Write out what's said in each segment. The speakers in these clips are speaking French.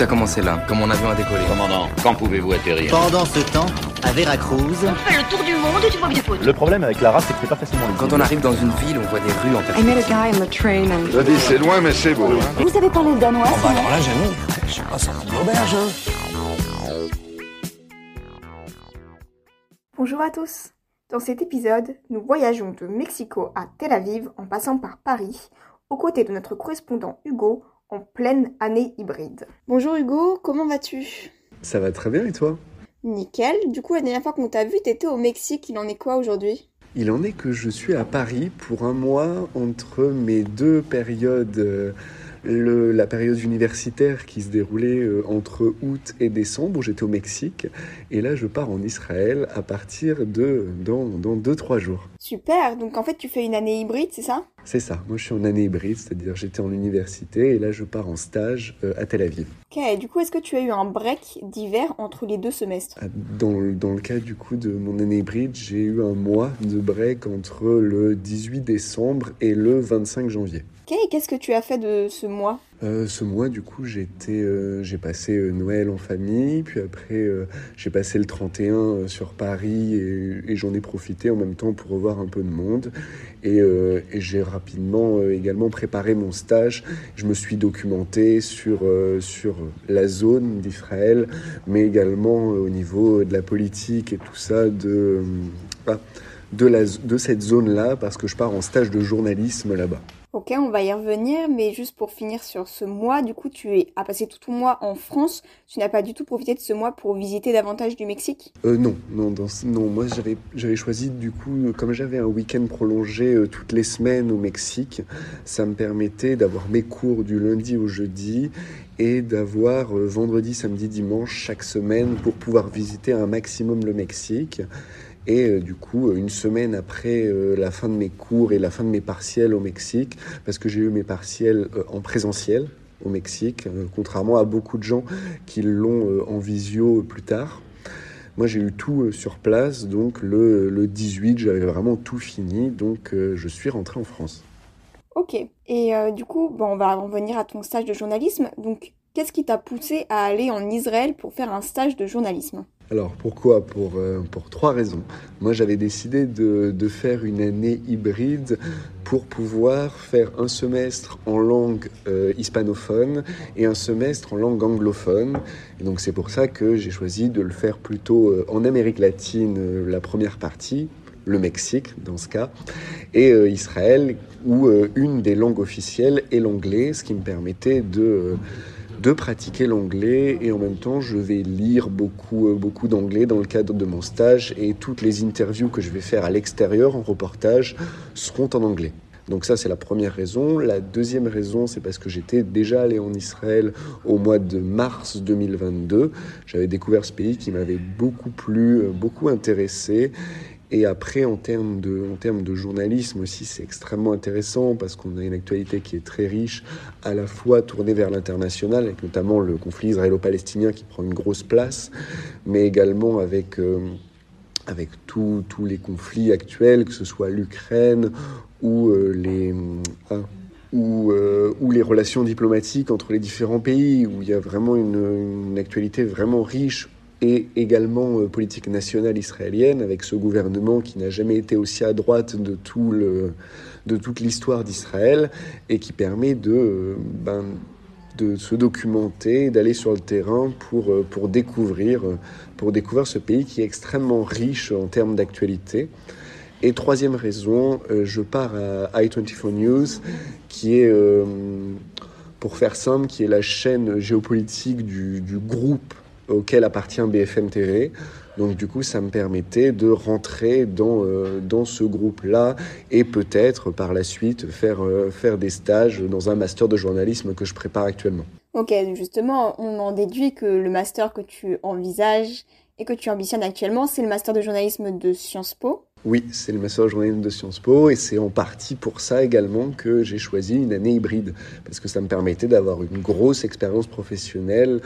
Tout a commencé là, quand mon avion a décollé. Commandant, quand pouvez-vous atterrir Pendant ce temps, à Veracruz, On fait le tour du monde et tu vois bien faute. Le problème avec la race, c'est que c'est pas facilement lisible. Quand on arrive dans une ville, on voit des rues en I met a guy on the train and Je dis, c'est loin, mais c'est beau. hein. Vous savez parler le danois sinon là, j'avoue, je suis pas l'auberge. Bonjour à tous. Dans cet épisode, nous voyageons de Mexico à Tel Aviv en passant par Paris, aux côtés de notre correspondant Hugo en pleine année hybride. Bonjour Hugo, comment vas-tu? Ça va très bien et toi? Nickel. Du coup, la dernière fois qu'on t'a vu, t'étais au Mexique. Il en est quoi aujourd'hui? Il en est que je suis à Paris pour un mois entre mes deux périodes. euh, le- la période universitaire qui se déroulait euh, entre août et décembre où j'étais au Mexique et là je pars en Israël à partir de dans, dans deux trois jours. Super. Donc en fait, tu fais une année hybride, c'est ça? C'est ça, moi je suis en année hybride, c'est-à-dire j'étais en université et là je pars en stage euh, à Tel Aviv. Ok. Du coup, est-ce que tu as eu un break d'hiver entre les deux semestres? Ah, Dans, le- dans le cas du coup de mon année hybride, j'ai eu un mois de break entre le 18 décembre et le 25 janvier. Ok. Et qu'est-ce que tu as fait de ce mois? Euh, ce mois, du coup, euh, j'ai passé euh, Noël en famille, puis après, j'ai passé le 31 euh, sur Paris et, j'en ai profité en même temps pour revoir un peu de monde. Et, j'ai rapidement également préparé mon stage. Je me suis documenté sur, sur la zone d'Israël, mais également au niveau de la politique et tout ça, de, ah, de cette zone-là, parce que je pars en stage de journalisme là-bas. Ok, on va y revenir, mais juste pour finir sur ce mois, du coup, tu as passé tout ton mois en France. Tu n'as pas du tout profité de ce mois pour visiter davantage du Mexique? Euh, non, non, non. Moi, j'avais, j'avais choisi du coup, euh, comme j'avais un week-end prolongé euh, toutes les semaines au Mexique, ça me permettait d'avoir mes cours du lundi au jeudi et d'avoir vendredi, samedi, dimanche chaque semaine pour pouvoir visiter un maximum le Mexique. Et euh, du coup, euh, une semaine après euh, la fin de mes cours et la fin de mes partiels au Mexique, parce que j'ai eu mes partiels en présentiel au Mexique, contrairement à beaucoup de gens qui l'ont en visio plus tard. Moi, j'ai eu tout sur place, donc le, le 18, j'avais vraiment tout fini, donc je suis rentré en France. Ok. Et du coup, bon, on va revenir à ton stage de journalisme. Donc, qu'est-ce qui t'a poussé à aller en Israël pour faire un stage de journalisme? Alors pourquoi pour, euh, pour trois raisons. Moi, j'avais décidé de, de faire une année hybride pour pouvoir faire un semestre en langue euh, hispanophone et un semestre en langue anglophone. Et donc c'est pour ça que j'ai choisi de le faire plutôt euh, en Amérique latine, la première partie, le Mexique dans ce cas, et Israël, où une des langues officielles est l'anglais, ce qui me permettait de, de pratiquer l'anglais, et en même temps je vais lire beaucoup, euh, beaucoup d'anglais dans le cadre de mon stage, et toutes les interviews que je vais faire à l'extérieur en reportage seront en anglais. Donc ça, c'est la première raison. La deuxième raison, c'est parce que j'étais déjà allé en Israël au mois de mars 2022. J'avais découvert ce pays qui m'avait beaucoup plu, euh, beaucoup intéressé. Et après, en termes de, journalisme aussi, c'est extrêmement intéressant parce qu'on a une actualité qui est très riche, à la fois tournée vers l'international, avec notamment le conflit israélo-palestinien qui prend une grosse place, mais également avec, euh, tous les conflits actuels, que ce soit l'Ukraine ou euh, les... ah, euh, ou les relations diplomatiques entre les différents pays, où il y a vraiment une actualité vraiment riche et également euh, politique nationale israélienne, avec ce gouvernement qui n'a jamais été aussi à droite de, tout le, de toute l'histoire d'Israël, et qui permet de, euh, ben, de se documenter, d'aller sur le terrain pour, euh, pour, découvrir, pour découvrir ce pays qui est extrêmement riche en termes d'actualité. Et troisième raison, je pars à i24 News, qui est, pour faire simple, qui est la chaîne géopolitique du, du groupe auquel appartient BFM TV. Donc du coup, ça me permettait de rentrer dans, euh, dans ce groupe-là et peut-être par la suite faire, euh, faire des stages dans un master de journalisme que je prépare actuellement. Ok, justement, on en déduit que le master que tu envisages et que tu ambitionnes actuellement, c'est le master de journalisme de Sciences Po. Oui, c'est le master de journalisme de Sciences Po et c'est en partie pour ça également que j'ai choisi une année hybride parce que ça me permettait d'avoir une grosse expérience professionnelle,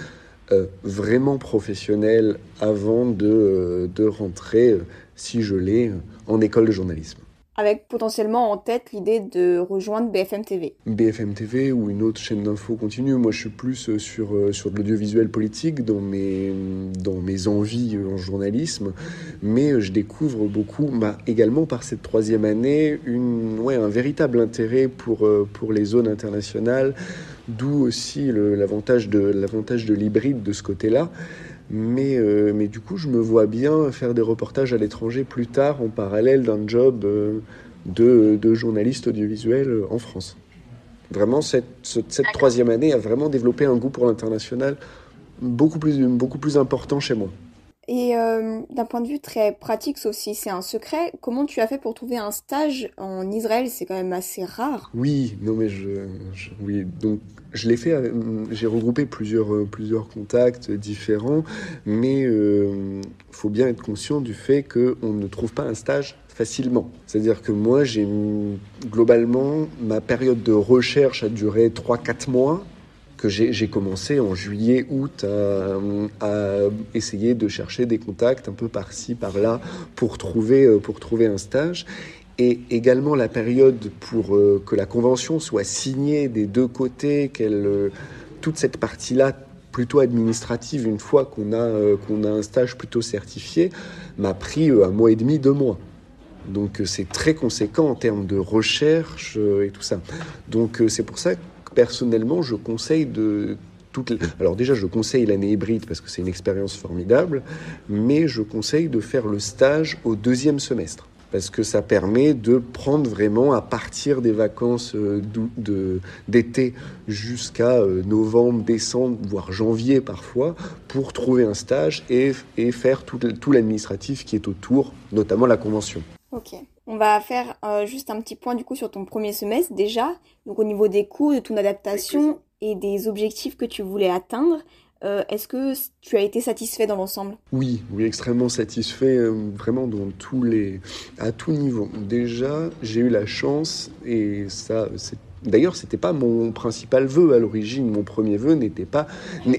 euh, vraiment professionnelle avant de, euh, de rentrer, euh, si je l'ai, en école de journalisme. avec potentiellement en tête l'idée de rejoindre BFM TV. BFM TV ou une autre chaîne d'infos continue. Moi, je suis plus sur, sur de l'audiovisuel politique dans mes, dans mes envies en journalisme, mais je découvre beaucoup, bah, également par cette troisième année, une, ouais, un véritable intérêt pour, pour les zones internationales, d'où aussi l'avantage de, l'avantage de l'hybride de ce côté-là. Mais, euh, mais du coup, je me vois bien faire des reportages à l'étranger plus tard en parallèle d'un job euh, de, de, journaliste audiovisuel euh, en France. Vraiment, cette, cette, troisième année a vraiment développé un goût pour l'international beaucoup plus, beaucoup plus important chez moi. Et euh, d'un point de vue très pratique, sauf si c'est un secret, comment tu as fait pour trouver un stage en Israël? C'est quand même assez rare. Oui, non mais je, oui, donc je l'ai fait. J'ai regroupé plusieurs euh, plusieurs contacts différents, mais il euh, faut bien être conscient du fait qu'on ne trouve pas un stage facilement. C'est-à-dire que moi, j'ai globalement ma période de recherche a duré 3-4 mois que j'ai commencé en juillet, août à, essayer de chercher des contacts un peu par-ci, par-là pour trouver, euh, pour trouver un stage. Et également la période pour euh, que la convention soit signée des deux côtés, euh, toute cette partie-là plutôt administrative, une fois qu'on a, qu'on a un stage plutôt certifié, m'a pris un mois et demi, deux mois. Donc c'est très conséquent en termes de recherche et tout ça. Donc c'est pour ça que personnellement, je conseille de. Alors déjà, je conseille l'année hybride parce que c'est une expérience formidable, mais je conseille de faire le stage au deuxième semestre parce que ça permet de prendre vraiment à partir des vacances euh, d'été jusqu'à euh, novembre, décembre, voire janvier parfois, pour trouver un stage et, faire tout l'administratif qui est autour, notamment la convention. Ok. On va faire euh, juste un petit point du coup sur ton premier semestre déjà. Donc au niveau des coûts, de ton adaptation et des objectifs que tu voulais atteindre. Euh, est-ce que tu as été satisfait dans l'ensemble? Oui, oui, extrêmement satisfait, euh, vraiment dans tous les, à tout niveau. Déjà, j'ai eu la chance et ça, c'est D'ailleurs, c'était pas mon principal vœu à l'origine. Mon premier vœu n'était pas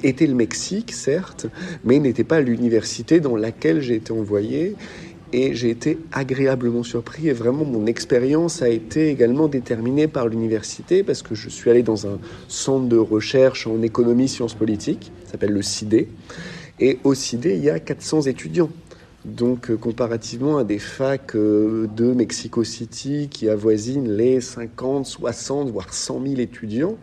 était le Mexique, certes, mais n'était pas l'université dans laquelle j'ai été envoyé et j'ai été agréablement surpris et vraiment mon expérience a été également déterminée par l'université parce que je suis allé dans un centre de recherche en économie sciences politiques, s'appelle le CIDE, et au CIDE il y a 400 étudiants. Donc euh, comparativement à des facs euh, de Mexico City qui avoisinent les 50, 60, voire 100 000 étudiants,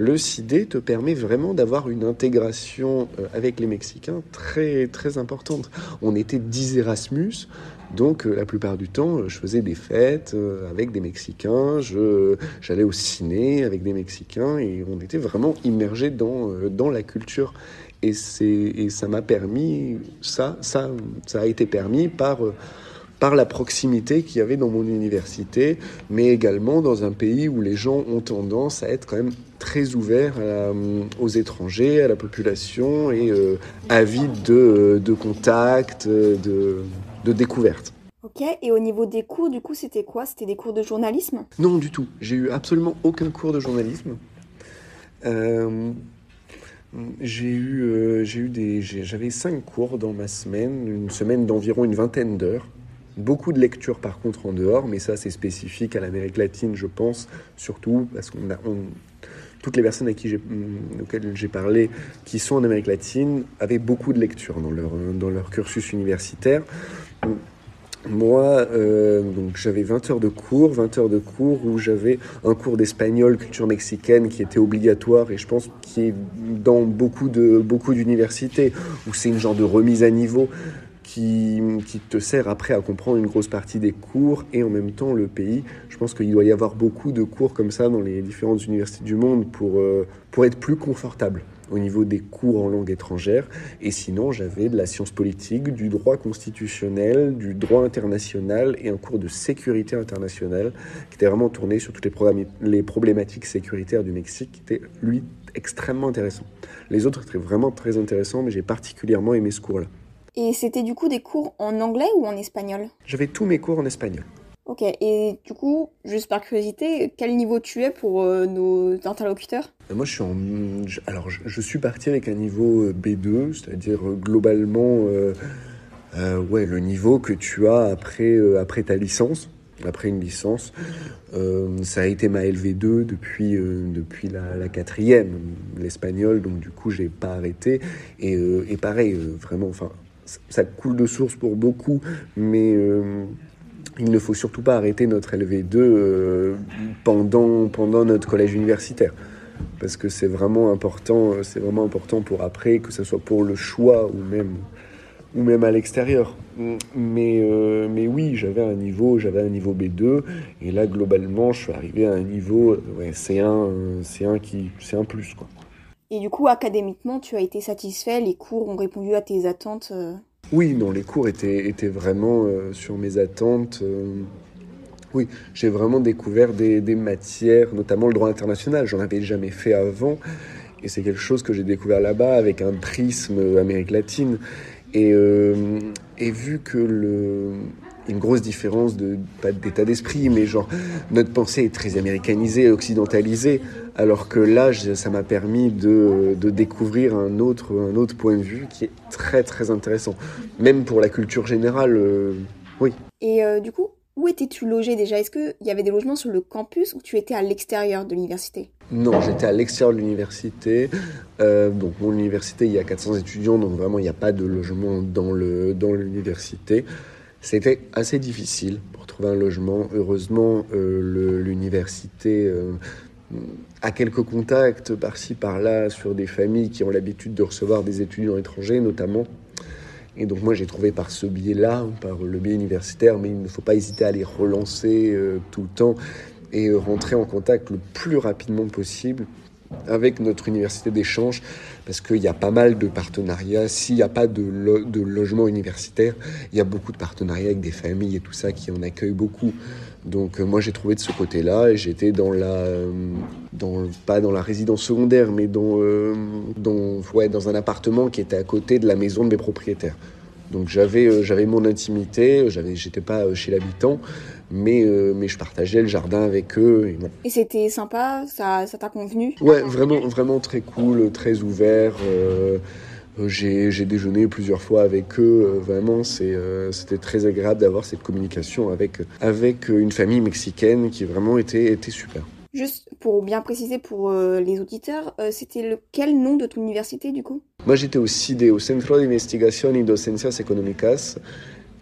le CID te permet vraiment d'avoir une intégration euh, avec les Mexicains très, très importante. On était 10 Erasmus, donc euh, la plupart du temps, je faisais des fêtes euh, avec des Mexicains, j'allais au ciné avec des Mexicains et on était vraiment immergés dans, dans la culture. Et, et ça m'a permis, ça, ça, ça a été permis par par la proximité qu'il y avait dans mon université, mais également dans un pays où les gens ont tendance à être quand même très ouverts aux étrangers, à la population et euh, avides de, de contacts, de, de découvertes. Ok, et au niveau des cours, du coup, c'était quoi? C'était des cours de journalisme? Non, du tout. J'ai eu absolument aucun cours de journalisme. Euh, j'ai eu, euh, j'ai eu des, j'avais cinq cours dans ma semaine, une semaine d'environ une vingtaine d'heures. Beaucoup de lectures par contre en dehors, mais ça c'est spécifique à l'Amérique latine, je pense, surtout parce qu'on a toutes les personnes à qui mm, auxquelles j'ai parlé qui sont en Amérique latine avaient beaucoup de lectures dans leur, dans leur cursus universitaire. Moi, euh, j'avais 20 heures de cours, 20 heures de cours où j'avais un cours d'espagnol, culture mexicaine qui était obligatoire et je pense qui est dans beaucoup beaucoup d'universités où c'est une genre de remise à niveau qui, te sert après à comprendre une grosse partie des cours et en même temps le pays. Je pense qu'il doit y avoir beaucoup de cours comme ça dans les différentes universités du monde pour, euh, pour être plus confortable au niveau des cours en langue étrangère. Et sinon, j'avais de la science politique, du droit constitutionnel, du droit international et un cours de sécurité internationale qui était vraiment tourné sur toutes les, les problématiques sécuritaires du Mexique, qui était, lui, extrêmement intéressant. Les autres étaient vraiment très intéressants, mais j'ai particulièrement aimé ce cours-là. Et c'était du coup des cours en anglais ou en espagnol? J'avais tous mes cours en espagnol. Ok, et du coup, juste par curiosité, quel niveau tu es pour euh, nos interlocuteurs? Euh, Moi, je suis en. Alors, je, suis parti avec un niveau euh, B2, c'est-à-dire globalement, ouais, le niveau que tu as après, après ta licence. après une licence. Ça a été ma LV2 depuis, depuis la, la, quatrième, l'espagnol, donc du coup, j'ai pas arrêté. Et, et pareil, vraiment, enfin, ça coule de source pour beaucoup, mais euh, il ne faut surtout pas arrêter notre LV2 pendant, pendant notre collège universitaire. Parce que c'est vraiment important, c'est vraiment important pour après, que ce soit pour le choix ou même ou même à l'extérieur. Mais, euh, mais oui, j'avais un niveau, j'avais un niveau B2, et là globalement, je suis arrivé à un niveau ouais, C1, C1 qui, C1 plus quoi. Et du coup, académiquement, tu as été satisfait, les cours ont répondu à tes attentes euh... Oui, non, les cours étaient, étaient vraiment euh, sur mes attentes. euh, oui, j'ai vraiment découvert des, matières, notamment le droit international. J'en avais jamais fait avant, et c'est quelque chose que j'ai découvert là-bas avec un prisme Amérique latine. Et vu que le une grosse différence de pas d'état d'esprit, mais genre notre pensée est très américanisée, occidentalisée, alors que là, ça m'a permis de, de découvrir un autre un autre point de vue qui est très très intéressant, même pour la culture générale. euh, oui. Et euh, du coup, où étais-tu logé déjà? Est-ce qu'il y avait des logements sur le campus ou tu étais à l'extérieur de l'université? Non, j'étais à l'extérieur de l'université. Euh, donc, mon université, il y a 400 étudiants, donc vraiment, il n'y a pas de logement dans le dans l'université. C'était assez difficile pour trouver un logement. Heureusement, euh, l'université euh, a quelques contacts par-ci par-là sur des familles qui ont l'habitude de recevoir des étudiants étrangers, notamment. Et donc moi j'ai trouvé par ce biais-là, par le biais universitaire, mais il ne faut pas hésiter à les relancer euh, tout le temps et rentrer en contact le plus rapidement possible avec notre université d'échange, parce qu'il y a pas mal de partenariats. S'il n'y a pas de, lo- de logement universitaire, il y a beaucoup de partenariats avec des familles et tout ça qui en accueillent beaucoup. Donc euh, moi j'ai trouvé de ce côté-là et j'étais dans la, euh, pas dans la résidence secondaire, mais dans, euh, dans, ouais, dans un appartement qui était à côté de la maison de mes propriétaires. Donc j'avais j'avais mon intimité, j'étais pas chez l'habitant, mais euh, mais je partageais le jardin avec eux. Et bon. Et c'était sympa Ça ça t'a convenu? Ouais, vraiment vraiment très cool, très ouvert. euh, euh, j'ai déjeuné plusieurs fois avec eux. euh, vraiment, euh, c'était très agréable d'avoir cette communication avec avec une famille mexicaine qui vraiment était était super. Juste pour bien préciser pour euh, les auditeurs, euh, c'était le quel nom de ton université du coup? Moi, j'étais au CIDE, au Centro de Investigación y Docencias Económicas,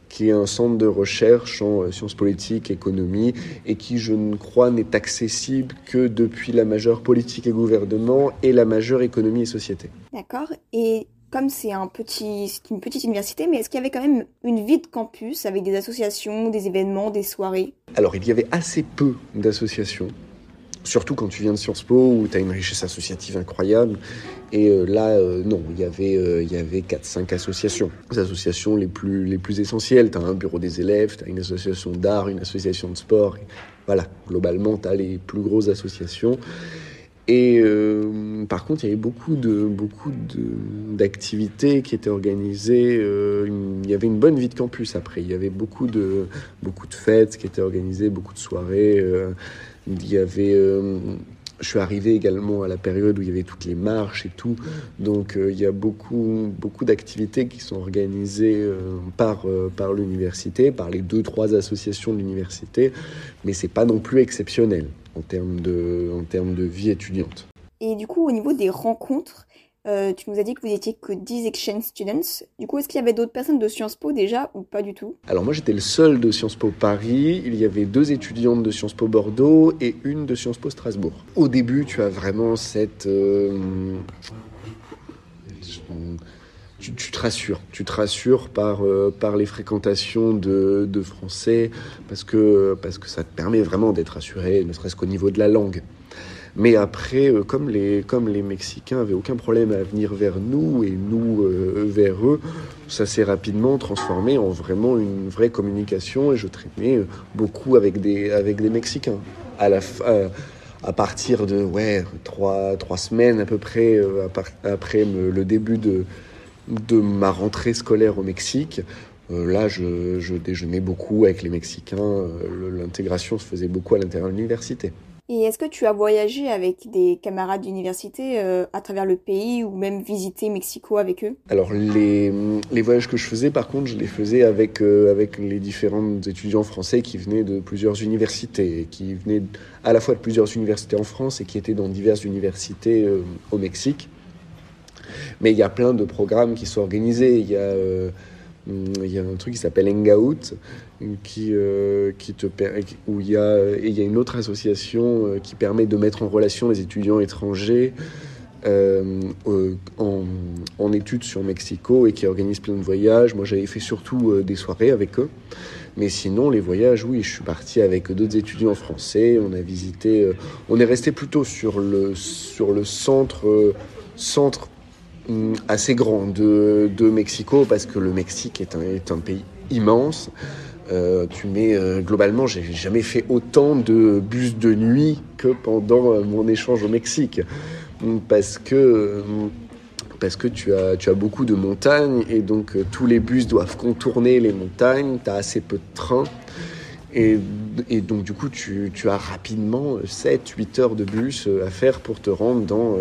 qui est un centre de recherche en euh, sciences politiques, économie, et qui, je ne crois, n'est accessible que depuis la majeure politique et gouvernement et la majeure économie et société. D'accord. Et comme c'est un petit, c'est une petite université, mais est-ce qu'il y avait quand même une vie de campus avec des associations, des événements, des soirées? Alors, il y avait assez peu d'associations, surtout quand tu viens de Sciences Po, où tu as une richesse associative incroyable. Et euh, là, euh, non, il y avait, euh, avait 4-5 associations. Les associations les plus, les plus essentielles. Tu as un bureau des élèves, tu as une association d'art, une association de sport. Voilà, globalement, tu as les plus grosses associations. Et par contre, il y avait beaucoup de beaucoup d'activités qui étaient organisées. il y avait une bonne vie de campus après. Il y avait beaucoup de beaucoup de fêtes qui étaient organisées, beaucoup de soirées. Il y avait. euh, je suis arrivé également à la période où il y avait toutes les marches et tout. Donc euh, il y a beaucoup beaucoup d'activités qui sont organisées euh, par par l'université, par les deux trois associations de l'université, mais c'est pas non plus exceptionnel en termes de en termes de vie étudiante. Et du coup, au niveau des rencontres, euh, tu nous as dit que vous étiez que 10 exchange students. Du coup, est-ce qu'il y avait d'autres personnes de Sciences Po déjà ou pas du tout? Alors moi j'étais le seul de Sciences Po Paris, il y avait deux étudiantes de Sciences Po Bordeaux et une de Sciences Po Strasbourg. Au début tu as vraiment cette... euh, tu, te rassures, tu te rassures par, euh, par les fréquentations de, de français parce que, parce que ça te permet vraiment d'être rassuré, ne serait-ce qu'au niveau de la langue. Mais après, euh, comme les, comme les Mexicains avaient aucun problème à venir vers nous et nous euh, vers eux, ça s'est rapidement transformé en vraiment une vraie communication et je traînais euh, beaucoup avec des, avec des Mexicains. À, la, à, partir de ouais, trois, trois semaines à peu près euh, après le début de, de ma rentrée scolaire au Mexique, là je, je déjeunais beaucoup avec les Mexicains, l'intégration se faisait beaucoup à l'intérieur de l'université. Et est-ce que tu as voyagé avec des camarades d'université euh, à travers le pays ou même visité Mexico avec eux? Alors les, les, voyages que je faisais, par contre, je les faisais avec, euh, avec les différents étudiants français qui venaient de plusieurs universités, qui venaient à la fois de plusieurs universités en France et qui étaient dans diverses universités euh, au Mexique. Mais il y a plein de programmes qui sont organisés. Il y a il y a un truc qui s'appelle Hangout, qui, euh, qui te, où il y, a, et il y a une autre association euh, qui permet de mettre en relation les étudiants étrangers euh, en, en, études sur Mexico et qui organise plein de voyages. Moi, j'avais fait surtout des soirées avec eux. Mais sinon, les voyages, oui, je suis parti avec d'autres étudiants français. On a visité, on est resté plutôt sur le, sur le centre, centre Mm, assez grand de, de, Mexico parce que le Mexique est un, est un pays immense. Euh, tu mets euh, globalement, j'ai jamais fait autant de bus de nuit que pendant euh, mon échange au Mexique parce que tu as, beaucoup de montagnes et donc tous les bus doivent contourner les montagnes, tu as assez peu de trains. Et, et, donc du coup, tu, tu as rapidement 7-8 heures de bus à faire pour te rendre dans,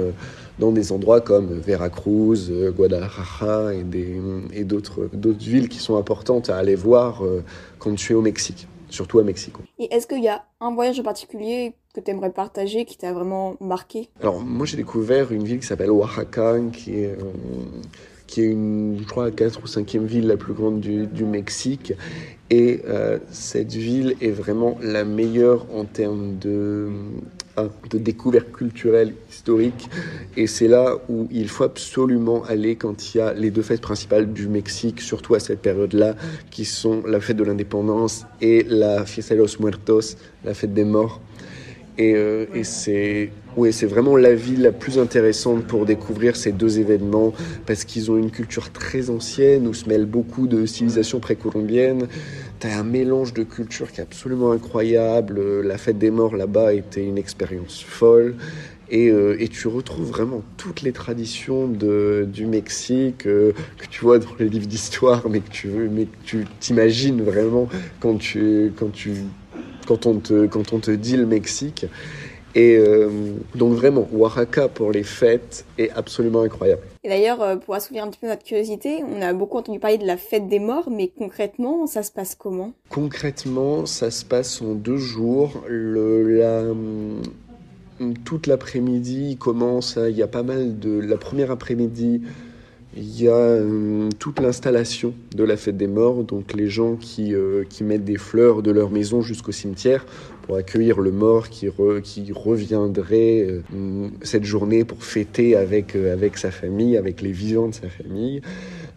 dans des endroits comme Veracruz, euh, Guadalajara et, et d'autres, d'autres villes qui sont importantes à aller voir euh, quand tu es au Mexique, surtout à Mexico. Et est-ce qu'il y a un voyage en particulier que tu aimerais partager qui t'a vraiment marqué? Alors moi j'ai découvert une ville qui s'appelle Oaxaca, qui est, euh, qui est une, je crois, la 4 ou 5e ville la plus grande du, du Mexique. Et cette ville est vraiment la meilleure en termes de de découverte culturelle, historique. Et c'est là où il faut absolument aller quand il y a les deux fêtes principales du Mexique, surtout à cette période-là, qui sont la fête de l'indépendance et la Fiesta los Muertos, la fête des morts. Et, euh, et c'est oui, c'est vraiment la ville la plus intéressante pour découvrir ces deux événements parce qu'ils ont une culture très ancienne où se mêlent beaucoup de civilisations précolombiennes. Tu as un mélange de cultures qui est absolument incroyable. La fête des morts là-bas était une expérience folle. Et, euh, et, tu retrouves vraiment toutes les traditions du Mexique euh, que tu vois dans les livres d'histoire, mais que tu mais que tu t'imagines vraiment quand tu quand on te dit le Mexique. Et euh, donc vraiment, Oaxaca pour les fêtes est absolument incroyable. Et d'ailleurs, euh, pour assouvir un petit peu notre curiosité, on a beaucoup entendu parler de la fête des morts, mais concrètement, ça se passe comment? Concrètement, ça se passe en deux jours. Le, la, toute l'après-midi commence, il y a pas mal de... La première après-midi, il y a euh, toute l'installation de la fête des morts, donc les gens qui, qui mettent des fleurs de leur maison jusqu'au cimetière pour accueillir le mort qui, reviendrait euh, cette journée pour fêter avec, euh, avec sa famille, avec les vivants de sa famille.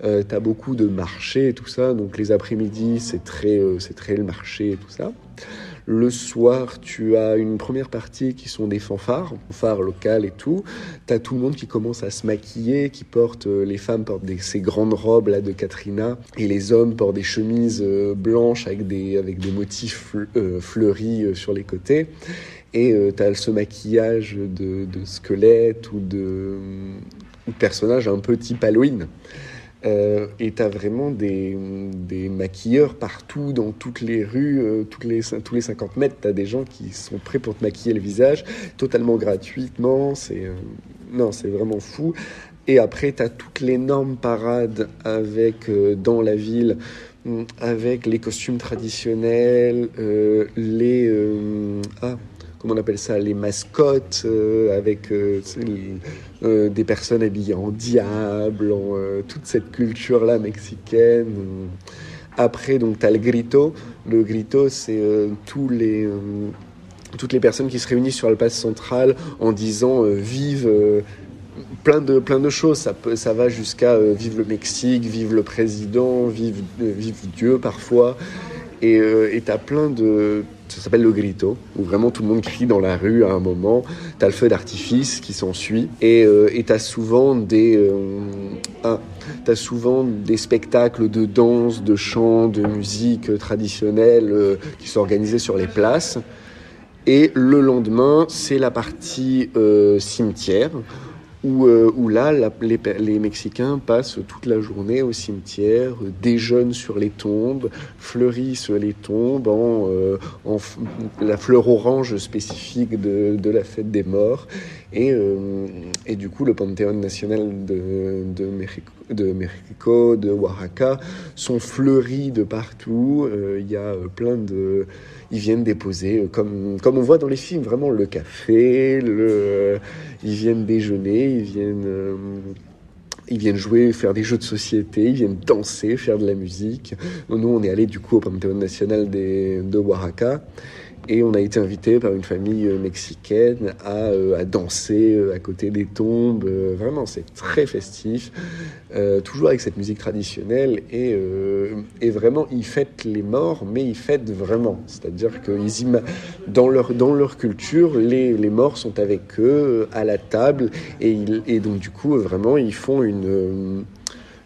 Euh, tu as beaucoup de marchés et tout ça, donc les après-midi, c'est très, euh, c'est très le marché et tout ça. Le soir, tu as une première partie qui sont des fanfares, fanfares locales et tout. Tu as tout le monde qui commence à se maquiller, qui porte, euh, les femmes portent ces grandes robes là de Katrina, et les hommes portent des chemises euh, blanches avec des, motifs euh, fleuris sur les côtés. Et tu as ce maquillage de, squelettes ou de, ou de personnages un peu type Halloween. Euh, et tu as vraiment des, maquilleurs partout, dans toutes les rues, euh, les, tous les 50 mètres, tu as des gens qui sont prêts pour te maquiller le visage, totalement gratuitement. C'est euh, non, c'est vraiment fou. Et après, tu as toutes les normes parades avec, euh, dans la ville, avec les costumes traditionnels, les... ah, comment on appelle ça, les mascottes, euh, avec euh, euh, des personnes habillées en diable, en, toute cette culture-là mexicaine. Après, donc, tu as le grito. Le grito, c'est tous les toutes les personnes qui se réunissent sur la place centrale en disant vive plein de plein de choses ça peut, ça va jusqu'à vive le Mexique vive le président vive vive Dieu parfois et tu as plein de ça s'appelle le grito, où vraiment tout le monde crie dans la rue à un moment. T'as le feu d'artifice qui s'ensuit, et euh, t'as souvent des, euh, ah, as souvent des spectacles de danse, de chant, de musique traditionnelle euh, qui sont organisés sur les places. Et le lendemain, c'est la partie euh, cimetière où, euh, là, les, les Mexicains passent toute la journée au cimetière, euh, déjeunent sur les tombes, fleurissent les tombes en, euh, la fleur orange spécifique de la fête des morts. Et, euh, et du coup, le Panthéon national de, de, Mexico, de Mexico, de Oaxaca, sont fleuris de partout. Euh, Il y a euh, plein de... Ils viennent déposer, comme, comme on voit dans les films, vraiment le café, ils viennent déjeuner, ils viennent, ils viennent jouer, faire des jeux de société, ils viennent danser, faire de la musique. Nous, on est allé du coup au Panthéon national de Oaxaca. Et on a été invité par une famille euh, mexicaine à, euh, à danser euh, à côté des tombes. Vraiment, c'est très festif. Toujours avec cette musique traditionnelle. Et, et vraiment, ils fêtent les morts, mais ils fêtent vraiment. C'est-à-dire que ils dans, leur, dans leur culture, les, les morts sont avec eux à la table. Et, et donc, du coup, vraiment, ils font une.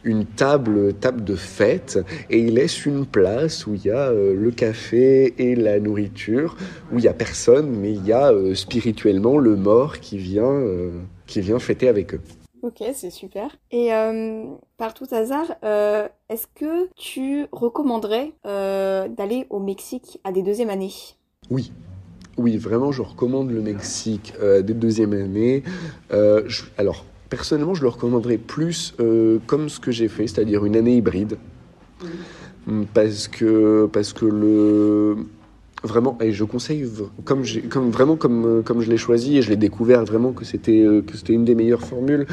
Une table, table de fête et ils laissent une place où il y a euh, le café et la nourriture, où il y a personne, mais il y a euh, spirituellement le mort qui vient, euh, qui vient fêter avec eux. Ok, c'est super. Et par tout hasard, est-ce que tu recommanderais d'aller au Mexique à des deuxièmes années? Oui. Oui, vraiment, je recommande le Mexique euh, dès deuxième année. Euh, je- alors, personnellement, je le recommanderais plus euh, comme ce que j'ai fait, c'est-à-dire une année hybride. Mm, Parce que, parce que le. Vraiment, et je conseille comme, comme vraiment comme, euh, comme je l'ai choisi et je l'ai découvert vraiment que c'était euh, que c'était une des meilleures formules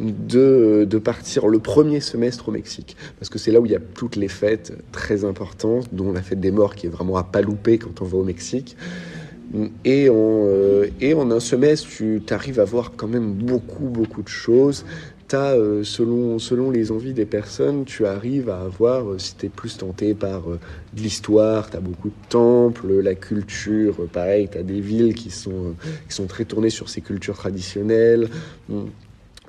de, de partir le premier semestre au Mexique parce que c'est là où il y a toutes les fêtes très importantes dont la fête des morts qui est vraiment à pas louper quand on va au Mexique et en, euh, et en un semestre, tu arrives à voir quand même beaucoup, beaucoup de choses. T'as, euh, selon, selon les envies des personnes, tu arrives à avoir, euh, si tu es plus tenté par euh, de l'histoire, tu as beaucoup de temples, la culture, pareil, tu as des villes qui sont, qui sont très tournées sur ces cultures traditionnelles.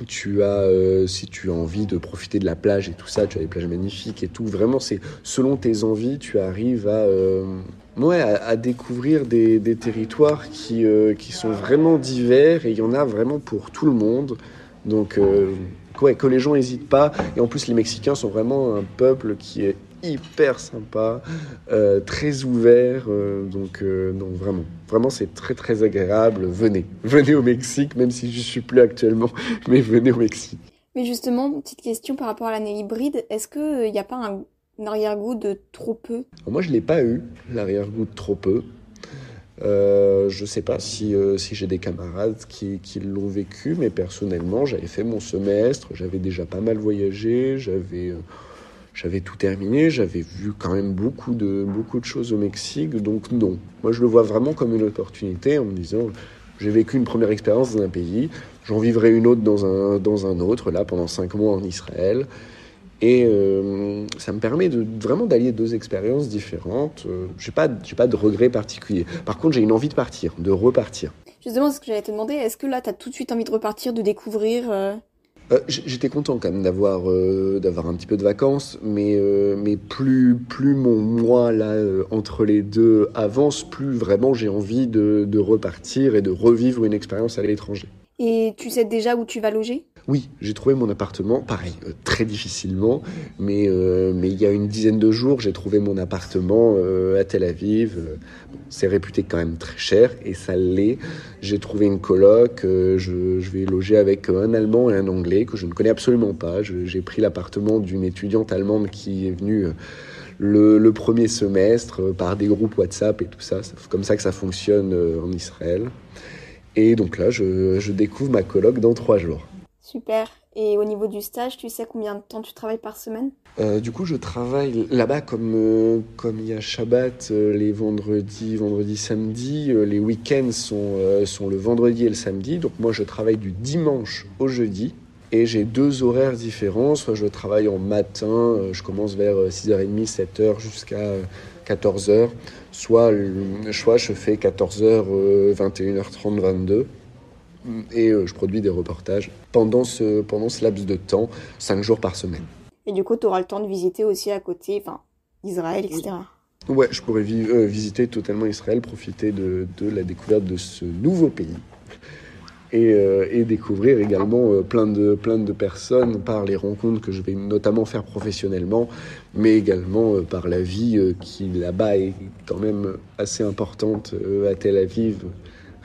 Tu as, euh, si tu as envie de profiter de la plage et tout ça, tu as des plages magnifiques et tout. Vraiment, c'est selon tes envies, tu arrives à, euh, ouais, à, découvrir des, territoires qui, euh, qui sont vraiment divers et il y en a vraiment pour tout le monde. Donc, ouais, que les gens n'hésitent pas. Et en plus, les Mexicains sont vraiment un peuple qui est hyper sympa, euh, très ouvert. euh, donc, euh, non, vraiment, vraiment, c'est très très agréable. Venez, venez au Mexique, même si je suis plus actuellement, mais venez au Mexique. Mais justement, petite question par rapport à l'année hybride, est-ce qu'il n'y a pas un, un arrière-goût de trop peu? Alors moi, je l'ai pas eu, l'arrière-goût de trop peu. Euh, je sais pas si, euh, si j'ai des camarades qui, qui l'ont vécu, mais personnellement, j'avais fait mon semestre, j'avais déjà pas mal voyagé, j'avais j'avais tout terminé, j'avais vu quand même beaucoup de, beaucoup de choses au Mexique, donc non. Moi, je le vois vraiment comme une opportunité en me disant, j'ai vécu une première expérience dans un pays, j'en vivrai une autre dans un, dans un autre, là, pendant cinq mois en Israël. Et euh, ça me permet de, vraiment d'allier deux expériences différentes. Euh, pas, j'ai pas de regrets particuliers. Par contre, j'ai une envie de partir, de repartir. Justement, ce que j'allais te demander, est-ce que là, tu as tout de suite envie de repartir, de découvrir euh, Euh, J'étais content quand même d'avoir euh, d'avoir un petit peu de vacances, mais euh, mais plus plus mon mois là entre les deux avance, plus vraiment j'ai envie de, de repartir et de revivre une expérience à l'étranger. Et tu sais déjà où tu vas loger? Oui, j'ai trouvé mon appartement, pareil, euh, très difficilement, mais, euh, mais il y a une dizaine de jours, j'ai trouvé mon appartement euh, à Tel Aviv. C'est réputé quand même très cher, et ça l'est. J'ai trouvé une coloc, je, vais loger avec un Allemand et un Anglais que je ne connais absolument pas. J'ai pris l'appartement d'une étudiante allemande qui est venue... le, premier semestre par des groupes WhatsApp et tout ça. C'est comme ça que ça fonctionne en Israël. Et donc là, je, je découvre ma coloc dans trois jours. Super. Et au niveau du stage, tu sais combien de temps tu travailles par semaine? Euh, du coup, je travaille là-bas comme euh, comme il y a Shabbat euh, les vendredis, vendredi, samedi. les week-ends sont sont le vendredi et le samedi. Donc moi, je travaille du dimanche au jeudi. Et j'ai deux horaires différents. Soit je travaille en matin, je commence vers euh, 6h30, 7h jusqu'à euh, 14h. Soit, je fais 14h, euh, 21h30, 22 et euh, je produis des reportages pendant ce, pendant ce laps de temps, 5 jours par semaine. Et du coup, tu auras le temps de visiter aussi à côté, enfin, Israël, etc. Ouais, je pourrais euh, visiter totalement Israël, profiter de, de la découverte de ce nouveau pays. et, euh, et découvrir également euh, plein, de, plein de personnes par les rencontres que je vais notamment faire professionnellement, mais également par la vie qui là-bas est quand même assez importante à Tel Aviv,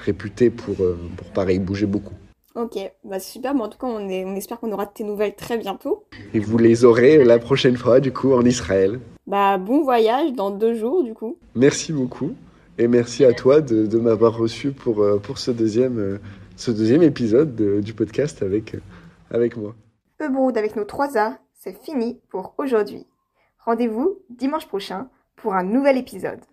réputée pour, euh, pour pareil bouger beaucoup. Ok, bah c'est super, mais en tout cas on, est, on espère qu'on aura de tes nouvelles très bientôt. Et vous les aurez la prochaine fois du coup en Israël. Bah bon voyage dans deux jours du coup. Merci beaucoup et merci à toi de, de m'avoir reçu pour, euh, pour ce, deuxième, euh, ce deuxième épisode de- du podcast avec, euh, avec moi. Ebroud avec nos 3 A, c'est fini pour aujourd'hui. Rendez-vous dimanche prochain pour un nouvel épisode.